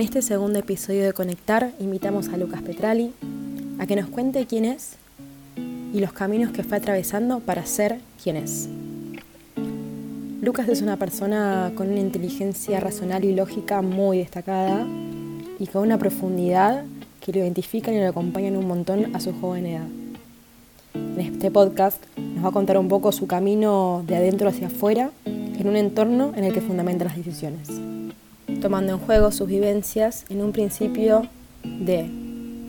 En este segundo episodio de Conectar invitamos a Lucas Petrali a que nos cuente quién es y los caminos que fue atravesando para ser quien es. Lucas es una persona con una inteligencia racional y lógica muy destacada y con una profundidad que lo identifican y lo acompañan un montón a su joven edad. En este podcast nos va a contar un poco su camino de adentro hacia afuera en un entorno en el que fundamenta las decisiones, tomando en juego sus vivencias en un principio de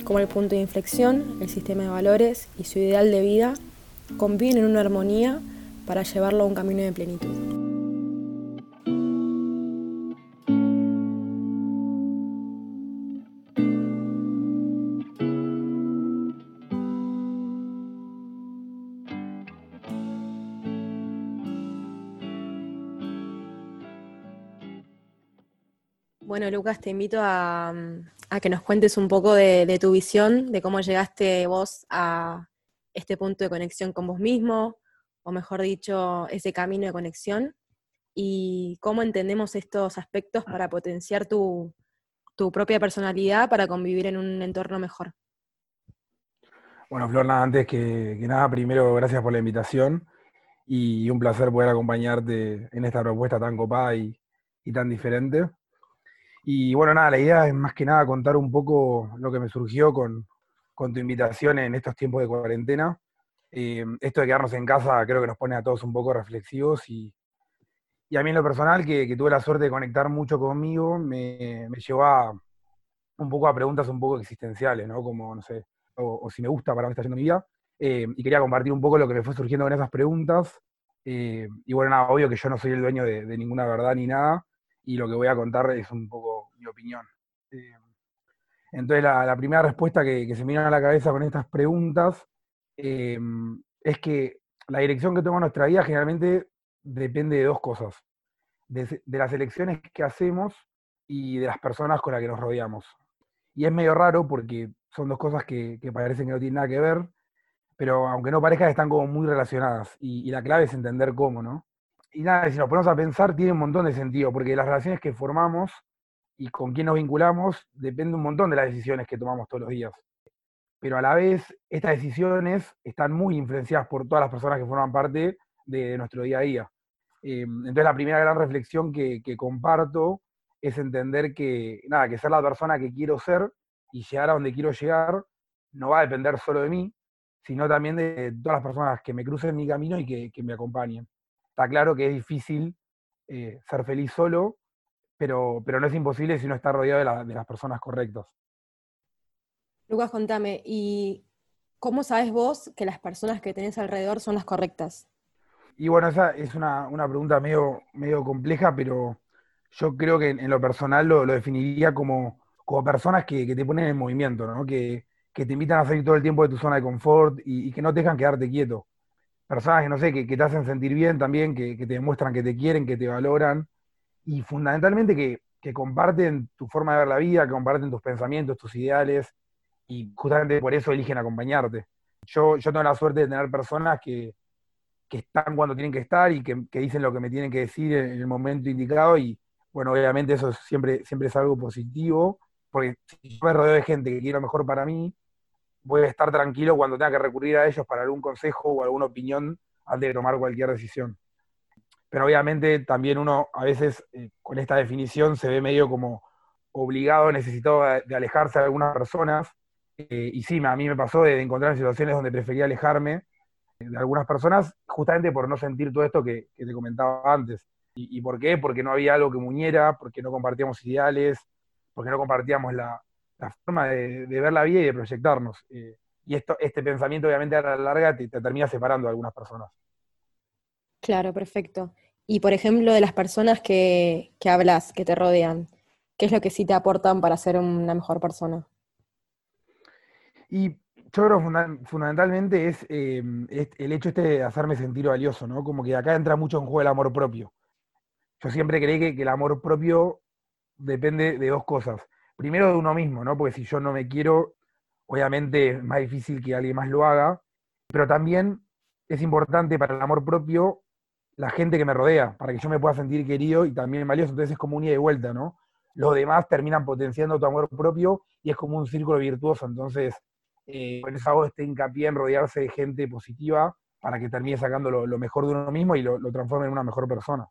cómo el punto de inflexión, el sistema de valores y su ideal de vida conviven en una armonía para llevarlo a un camino de plenitud. Bueno, Lucas, te invito a, que nos cuentes un poco de, tu visión, de cómo llegaste vos a este punto de conexión con vos mismo, o mejor dicho, ese camino de conexión, y cómo entendemos estos aspectos para potenciar tu, propia personalidad para convivir en un entorno mejor. Bueno, Flor, nada, antes que, nada, primero gracias por la invitación y un placer poder acompañarte en esta propuesta tan copada y tan diferente. Y bueno, nada, la idea es más que nada contar un poco lo que me surgió con, tu invitación en estos tiempos de cuarentena. Eh, esto de quedarnos en casa creo que nos pone a todos un poco reflexivos y, a mí en lo personal, que, tuve la suerte de conectar mucho conmigo, me, llevó a, un poco a preguntas un poco existenciales, ¿no? Como, no sé, o, si me gusta para dónde está yendo mi vida. Eh, y quería compartir un poco lo que me fue surgiendo con esas preguntas. Eh, y bueno, nada, obvio que yo no soy el dueño de ninguna verdad ni nada, y lo que voy a contar es un poco mi opinión. Eh, entonces, la, primera respuesta que, se me viene a la cabeza con estas preguntas eh, es que la dirección que toma nuestra vida generalmente depende de dos cosas, de, las elecciones que hacemos y de las personas con las que nos rodeamos. Y es medio raro porque son dos cosas que, parecen que no tienen nada que ver, pero aunque no parezca, están como muy relacionadas. Y la clave es entender cómo, ¿no? Y nada, si nos ponemos a pensar, tiene un montón de sentido, porque las relaciones que formamos y con quién nos vinculamos depende un montón de las decisiones que tomamos todos los días. Pero a la vez, estas decisiones están muy influenciadas por todas las personas que forman parte de nuestro día a día. Eh, entonces, la primera gran reflexión que, comparto es entender que, nada, que ser la persona que quiero ser y llegar a donde quiero llegar no va a depender solo de mí, sino también de todas las personas que me crucen mi camino y que me acompañen está claro que es difícil eh, ser feliz solo, pero, pero no es imposible si uno está rodeado de, las personas correctas. Lucas, contame, ¿y cómo sabes vos que las personas que tenés alrededor son las correctas? Y bueno, esa es una, pregunta medio, medio compleja, pero yo creo que en, lo personal lo, definiría como, como personas que, te ponen en movimiento, ¿no? que, te invitan a salir todo el tiempo de tu zona de confort y, y que no te dejan quedarte quieto personas que, no sé, que, te hacen sentir bien también, que, te demuestran que te quieren, que te valoran, y fundamentalmente que, comparten tu forma de ver la vida, que comparten tus pensamientos, tus ideales, y justamente por eso eligen acompañarte. Yo, yo tengo la suerte de tener personas que, están cuando tienen que estar y que, dicen lo que me tienen que decir en, el momento indicado, y bueno, obviamente eso siempre, siempre es algo positivo, porque si yo me rodeo de gente que quiere lo mejor para mí, voy a estar tranquilo cuando tenga que recurrir a ellos para algún consejo o alguna opinión antes de tomar cualquier decisión. Pero obviamente también uno a veces eh, con esta definición se ve medio como obligado, necesitado de, alejarse de algunas personas. Eh, y sí, a mí me pasó de encontrar situaciones donde prefería alejarme de algunas personas justamente por no sentir todo esto que, te comentaba antes. ¿Y, ¿Y por qué? Porque no había algo que muñera, porque no compartíamos ideales, porque no compartíamos la, la forma de, ver la vida y de proyectarnos. Eh, y esto, este pensamiento obviamente a la larga te, termina separando de algunas personas. Claro, perfecto. Y por ejemplo, de las personas que, hablas, que te rodean, ¿qué es lo que sí te aportan para ser una mejor persona? Y yo creo fundamentalmente eh, es, el hecho este de hacerme sentir valioso, ¿no? Como que acá entra mucho en juego el amor propio. Yo siempre creí que el amor propio depende de dos cosas primero de uno mismo, ¿no? Porque si yo no me quiero, obviamente es más difícil que alguien más lo haga, pero también es importante para el amor propio la gente que me rodea, para que yo me pueda sentir querido y también valioso. Entonces es como un ida y vuelta, ¿no? los demás terminan potenciando tu amor propio y es como un círculo virtuoso. Entonces, eh, por eso hago este hincapié en rodearse de gente positiva para que termine sacando lo, mejor de uno mismo y lo, lo transforme en una mejor persona.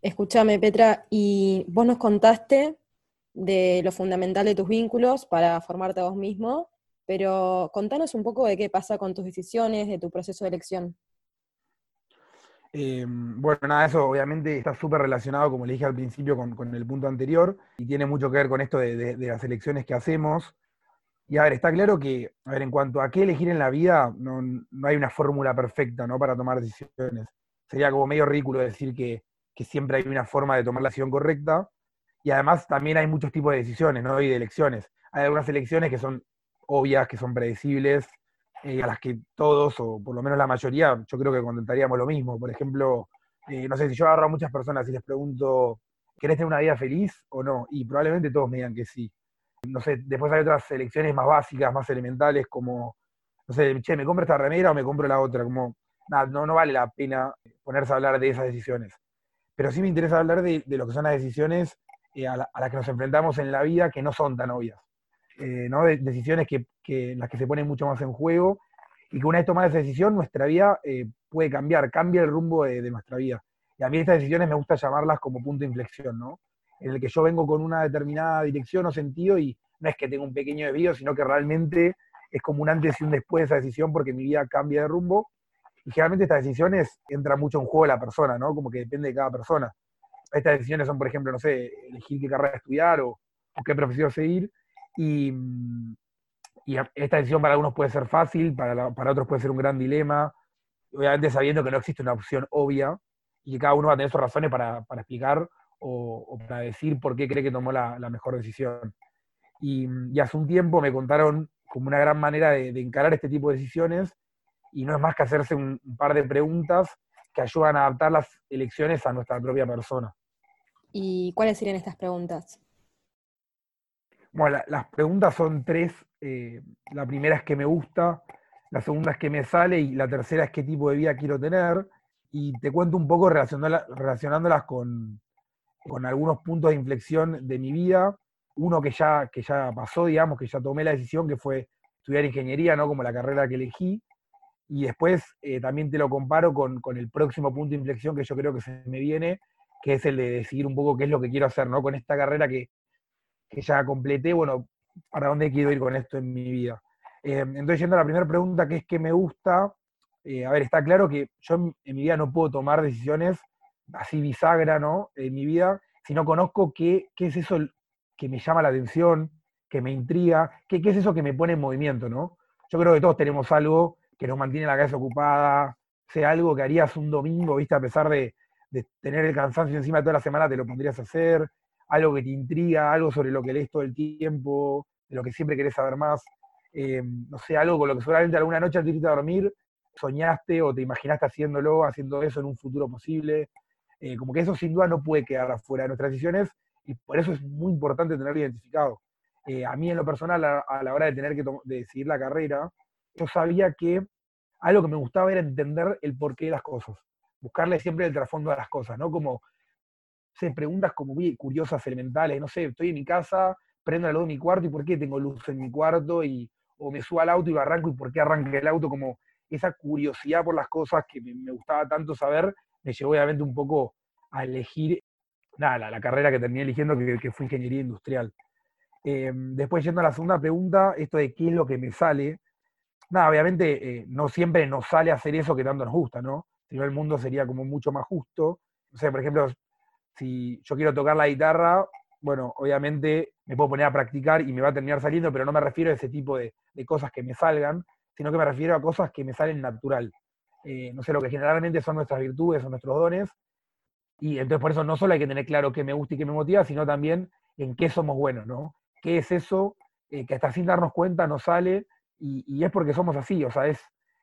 Escúchame, Petra, y vos nos contaste de lo fundamental de tus vínculos para formarte a vos mismo, pero contanos un poco de qué pasa con tus decisiones, de tu proceso de elección. Eh, bueno, nada, eso obviamente está súper relacionado, como le dije al principio, con, el punto anterior, y tiene mucho que ver con esto de, las elecciones que hacemos. Y a ver, está claro que, a ver, en cuanto a qué elegir en la vida, no, hay una fórmula perfecta, ¿no? Para tomar decisiones. Sería como medio ridículo decir que, siempre hay una forma de tomar la decisión correcta. Y además también hay muchos tipos de decisiones, ¿no? Y de elecciones. Hay algunas elecciones que son obvias, que son predecibles, eh, a las que todos, o por lo menos la mayoría, yo creo que contentaríamos lo mismo. Por ejemplo, eh, no sé, si yo agarro a muchas personas y les pregunto, ¿querés tener una vida feliz o no? Y probablemente todos me digan que sí. No sé, después hay otras elecciones más básicas, más elementales, como, no sé, che, ¿me compro esta remera o me compro la otra? Como, nada, no, no vale la pena ponerse a hablar de esas decisiones. Pero sí me interesa hablar de, lo que son las decisiones eh, a, las que nos enfrentamos en la vida que no son tan obvias. Eh, ¿no? De, decisiones que, las que se ponen mucho más en juego y que una vez tomada esa decisión, nuestra vida eh, puede cambiar, cambia el rumbo de, nuestra vida. Y a mí estas decisiones me gusta llamarlas como punto de inflexión, ¿no? En el que yo vengo con una determinada dirección o sentido y no es que tenga un pequeño desvío, sino que realmente es como un antes y un después de esa decisión porque mi vida cambia de rumbo. Y generalmente estas decisiones entran mucho en juego la persona, ¿no? Como que depende de cada persona. Estas decisiones son, por ejemplo, no sé, elegir qué carrera estudiar o, qué profesión seguir. Y, esta decisión para algunos puede ser fácil, para, para otros puede ser un gran dilema, obviamente sabiendo que no existe una opción obvia y que cada uno va a tener sus razones para, explicar o, para decir por qué cree que tomó la, mejor decisión. Y, hace un tiempo me contaron como una gran manera de, encarar este tipo de decisiones y no es más que hacerse un, par de preguntas que ayudan a adaptar las elecciones a nuestra propia persona. ¿Y cuáles serían estas preguntas? Bueno, las preguntas son tres. Eh, la primera es qué me gusta, la segunda es qué me sale y la tercera es qué tipo de vida quiero tener. Y te cuento un poco relacionándolas con, algunos puntos de inflexión de mi vida. Uno que ya, que ya pasó, digamos, que ya tomé la decisión, que fue estudiar ingeniería, ¿no? Como la carrera que elegí. Y después eh, también te lo comparo con, con, el próximo punto de inflexión que yo creo que se me viene, que es el de decidir un poco qué es lo que quiero hacer, ¿no? Con esta carrera que, que ya completé, bueno, para dónde quiero ir con esto en mi vida. Eh, entonces, yendo a la primera pregunta, que es qué me gusta, eh, a ver, está claro que yo en, mi vida no puedo tomar decisiones así bisagra, ¿no? En mi vida, si no conozco qué, qué es eso que me llama la atención, que me intriga, qué, qué es eso que me pone en movimiento, ¿no? Yo creo que todos tenemos algo que nos mantiene la cabeza ocupada, sea algo que harías un domingo, ¿viste? A pesar de, de tener el cansancio encima de toda la semana, te lo pondrías a hacer, algo que te intriga, algo sobre lo que lees todo el tiempo, de lo que siempre querés saber más, eh, no sé, algo con lo que seguramente alguna noche de irte a dormir soñaste o te imaginaste haciéndolo, haciendo eso en un futuro posible. Eh, como que eso sin duda no puede quedar afuera de nuestras decisiones y por eso es muy importante tenerlo identificado. Eh, a mí en lo personal, a, la hora de tener que decidir la carrera, yo sabía que algo que me gustaba era entender el porqué de las cosas, buscarle siempre el trasfondo de las cosas, ¿no? Como sé, preguntas como muy curiosas, elementales, no sé, estoy en mi casa, prendo la luz de mi cuarto y por qué tengo luz en mi cuarto, y, o me subo al auto y lo arranco y por qué arranca el auto, como esa curiosidad por las cosas que me, gustaba tanto saber, me llevó obviamente un poco a elegir, nada, la, carrera que terminé eligiendo, que, fue ingeniería industrial. Eh, después yendo a la segunda pregunta, esto de qué es lo que me sale, nada, obviamente eh, no siempre nos sale hacer eso que tanto nos gusta, ¿no? Si no el mundo sería como mucho más justo. O sea, por ejemplo, si yo quiero tocar la guitarra, bueno, obviamente me puedo poner a practicar y me va a terminar saliendo, pero no me refiero a ese tipo de, cosas que me salgan, sino que me refiero a cosas que me salen natural. Eh, no sé, lo que generalmente son nuestras virtudes o nuestros dones. Y entonces por eso no solo hay que tener claro qué me gusta y qué me motiva, sino también en qué somos buenos, ¿no? ¿Qué es eso eh, que hasta sin darnos cuenta nos sale? Y, es porque somos así, o sea, es,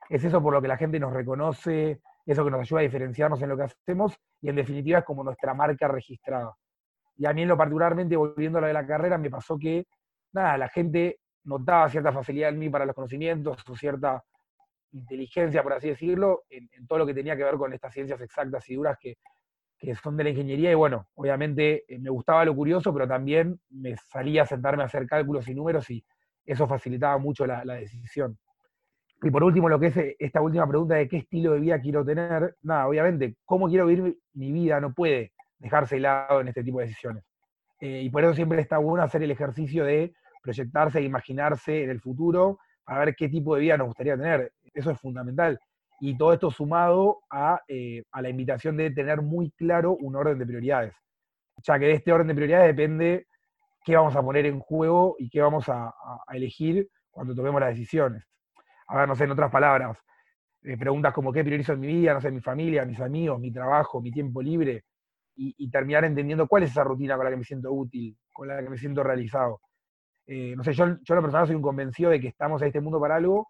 es eso por lo que la gente nos reconoce, eso que nos ayuda a diferenciarnos en lo que hacemos y en definitiva es como nuestra marca registrada. Y a mí en lo particularmente, volviendo a lo de la carrera, me pasó que, nada, la gente notaba cierta facilidad en mí para los conocimientos o cierta inteligencia, por así decirlo, en, todo lo que tenía que ver con estas ciencias exactas y duras que, que son de la ingeniería y bueno, obviamente eh, me gustaba lo curioso, pero también me salía a sentarme a hacer cálculos y números y eso facilitaba mucho la, decisión. Y por último, lo que es eh, esta última pregunta de qué estilo de vida quiero tener, nada, obviamente, cómo quiero vivir mi vida no puede dejarse de lado en este tipo de decisiones. Eh, y por eso siempre está bueno hacer el ejercicio de proyectarse e imaginarse en el futuro para ver qué tipo de vida nos gustaría tener. Eso es fundamental. Y todo esto sumado eh, a, la invitación de tener muy claro un orden de prioridades. Ya que de este orden de prioridades depende qué vamos a poner en juego y qué vamos a, elegir cuando tomemos las decisiones. A ver, no sé, en otras palabras, eh, preguntas como qué priorizo en mi vida, no sé, mi familia, mis amigos, mi trabajo, mi tiempo libre, y, terminar entendiendo cuál es esa rutina con la que me siento útil, con la que me siento realizado. Eh, no sé, yo, yo la persona soy un convencido de que estamos en este mundo para algo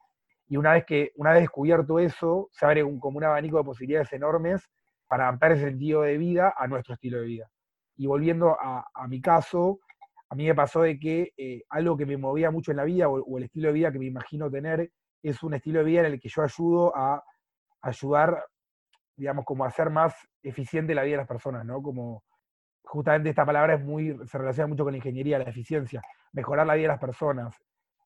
y una vez que una vez descubierto eso, se abre un, como un abanico de posibilidades enormes para adaptar ese sentido de vida a nuestro estilo de vida. Y volviendo a, mi caso, a mí me pasó de que eh, algo que me movía mucho en la vida o, el estilo de vida que me imagino tener es un estilo de vida en el que yo ayudo a ayudar, digamos, como a hacer más eficiente la vida de las personas, ¿no? Como justamente esta palabra es muy, se relaciona mucho con la ingeniería, la eficiencia, mejorar la vida de las personas,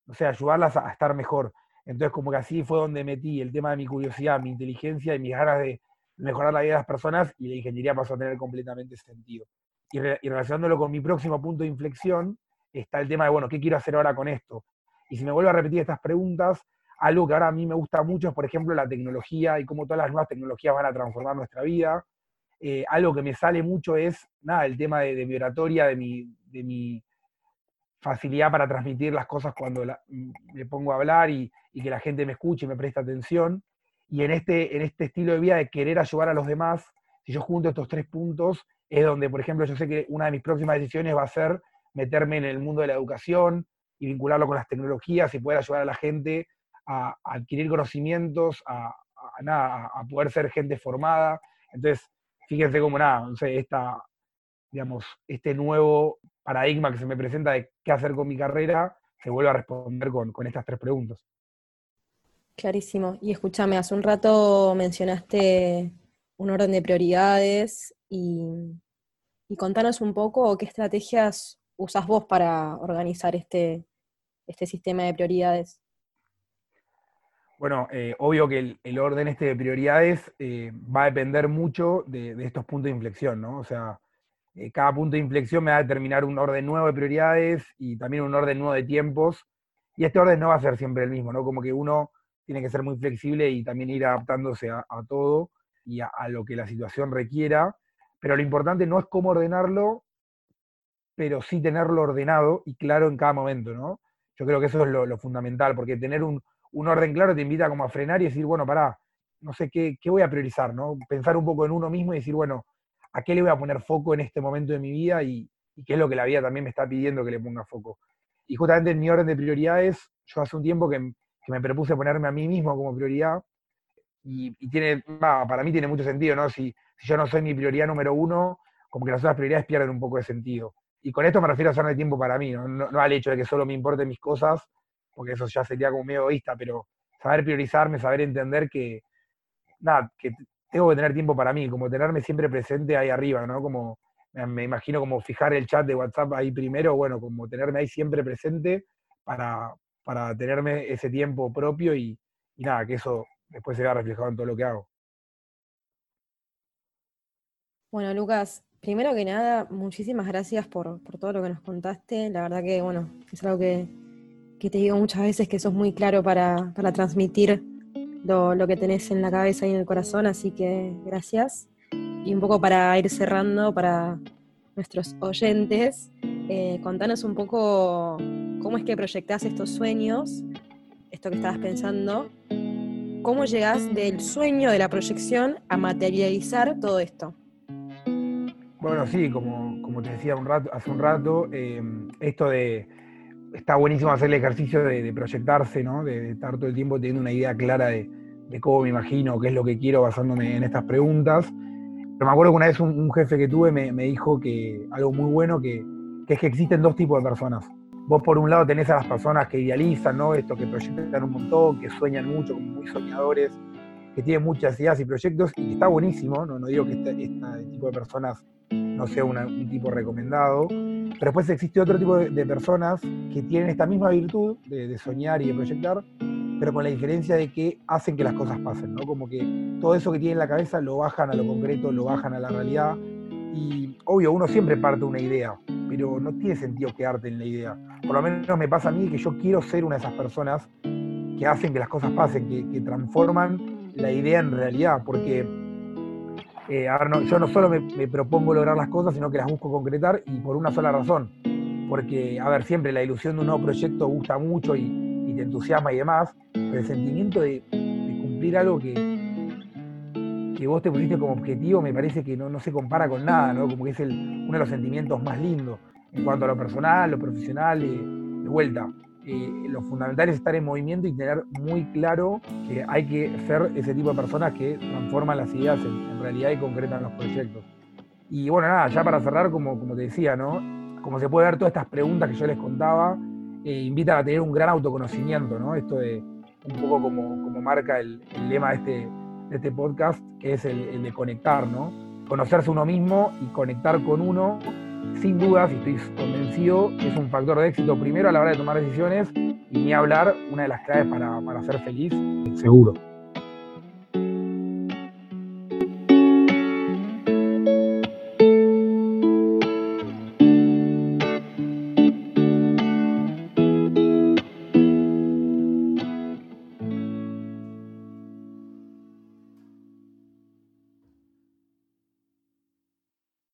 o sea, ayudarlas a estar mejor. Entonces, como que así fue donde metí el tema de mi curiosidad, mi inteligencia y mis ganas de mejorar la vida de las personas y la ingeniería pasó a tener completamente sentido. Y, relacionándolo con mi próximo punto de inflexión, está el tema de, bueno, ¿qué quiero hacer ahora con esto? Y si me vuelvo a repetir estas preguntas, algo que ahora a mí me gusta mucho es, por ejemplo, la tecnología y cómo todas las nuevas tecnologías van a transformar nuestra vida. Eh, algo que me sale mucho es, nada, el tema de, de mi oratoria, de mi, de mi facilidad para transmitir las cosas cuando me pongo a hablar y, que la gente me escuche y me presta atención. Y en este, en este estilo de vida de querer ayudar a los demás, si yo junto estos tres puntos, es donde, por ejemplo, yo sé que una de mis próximas decisiones va a ser meterme en el mundo de la educación y vincularlo con las tecnologías y poder ayudar a la gente a, adquirir conocimientos, a, a, poder ser gente formada. Entonces, fíjense cómo nada, no sé, esta, digamos, este nuevo paradigma que se me presenta de qué hacer con mi carrera, se vuelve a responder con, estas tres preguntas. Clarísimo. Y escúchame, hace un rato mencionaste un orden de prioridades y, contanos un poco qué estrategias usas vos para organizar este, este sistema de prioridades. Bueno, eh, obvio que el, orden este de prioridades eh, va a depender mucho de, de, estos puntos de inflexión, ¿no? O sea, eh, cada punto de inflexión me va a determinar un orden nuevo de prioridades y también un orden nuevo de tiempos. Y este orden no va a ser siempre el mismo, ¿no? Como que uno tiene que ser muy flexible y también ir adaptándose a, todo y a, lo que la situación requiera. Pero lo importante no es cómo ordenarlo, pero sí tenerlo ordenado y claro en cada momento, ¿no? Yo creo que eso es lo, fundamental, porque tener un, orden claro te invita como a frenar y decir, bueno, pará, no sé qué, qué voy a priorizar, ¿no? Pensar un poco en uno mismo y decir, bueno, a qué le voy a poner foco en este momento de mi vida y, qué es lo que la vida también me está pidiendo que le ponga foco. Y justamente en mi orden de prioridades, yo hace un tiempo que, me propuse ponerme a mí mismo como prioridad y, tiene, para mí tiene mucho sentido, ¿no? Si, yo no soy mi prioridad número uno, como que las otras prioridades pierden un poco de sentido. Y con esto me refiero a hacerme tiempo para mí, ¿no? No, al hecho de que solo me importen mis cosas, porque eso ya sería como medio egoísta, pero saber priorizarme, saber entender que, nada, que tengo que tener tiempo para mí, como tenerme siempre presente ahí arriba, ¿no? Como me imagino como fijar el chat de WhatsApp ahí primero, bueno, como tenerme ahí siempre presente para, para tenerme ese tiempo propio y, nada, que eso después se vea reflejado en todo lo que hago. Bueno, Lucas, primero que nada, muchísimas gracias por, todo lo que nos contaste. La verdad que, bueno, es algo que, te digo muchas veces que sos muy claro para, para transmitir lo, que tenés en la cabeza y en el corazón, así que gracias. Y un poco para ir cerrando para nuestros oyentes, eh, contanos un poco cómo es que proyectás estos sueños, esto que estabas pensando, cómo llegás del sueño, de la proyección, a materializar todo esto. Bueno, sí, como, como te decía un hace un rato, eh, esto de está buenísimo hacer el ejercicio de, proyectarse, ¿no? De, estar todo el tiempo teniendo una idea clara de, cómo me imagino, qué es lo que quiero basándome en estas preguntas. Pero me acuerdo que una vez un, jefe que tuve me, dijo que algo muy bueno, que, es que existen dos tipos de personas. Vos por un lado tenés a las personas que idealizan, ¿no? Esto que proyectan un montón, que sueñan mucho, como muy soñadores, que tiene muchas ideas y proyectos y que está buenísimo, no, no digo que este, este, tipo de personas no sea un tipo recomendado, pero después existe otro tipo de, personas que tienen esta misma virtud de, soñar y de proyectar, pero con la diferencia de que hacen que las cosas pasen, ¿no? Como que todo eso que tienen en la cabeza lo bajan a lo concreto, lo bajan a la realidad. Y obvio, uno siempre parte de una idea, pero no tiene sentido quedarte en la idea. Por lo menos me pasa a mí que yo quiero ser una de esas personas que hacen que las cosas pasen, que, transforman la idea en realidad, porque eh, yo no solo me, propongo lograr las cosas, sino que las busco concretar y por una sola razón. Porque, a ver, siempre la ilusión de un nuevo proyecto gusta mucho y, te entusiasma y demás, pero el sentimiento de, cumplir algo que, que vos te pusiste como objetivo me parece que no, se compara con nada, ¿no? Como que es uno de los sentimientos más lindos en cuanto a lo personal, lo profesional, de vuelta lo fundamental es estar en movimiento y tener muy claro que hay que ser ese tipo de personas que transforman las ideas en, realidad y concretan los proyectos. Y bueno, nada, ya para cerrar, como, como te decía, ¿no? Como se puede ver, todas estas preguntas que yo les contaba eh, invitan a tener un gran autoconocimiento, ¿no? Esto de un poco como, como marca el, lema de este, de este podcast, que es el, de conectar, ¿no? Conocerse uno mismo y conectar con uno sin dudas, y estoy convencido, es un factor de éxito primero a la hora de tomar decisiones y ni hablar, una de las claves para, para ser feliz, seguro.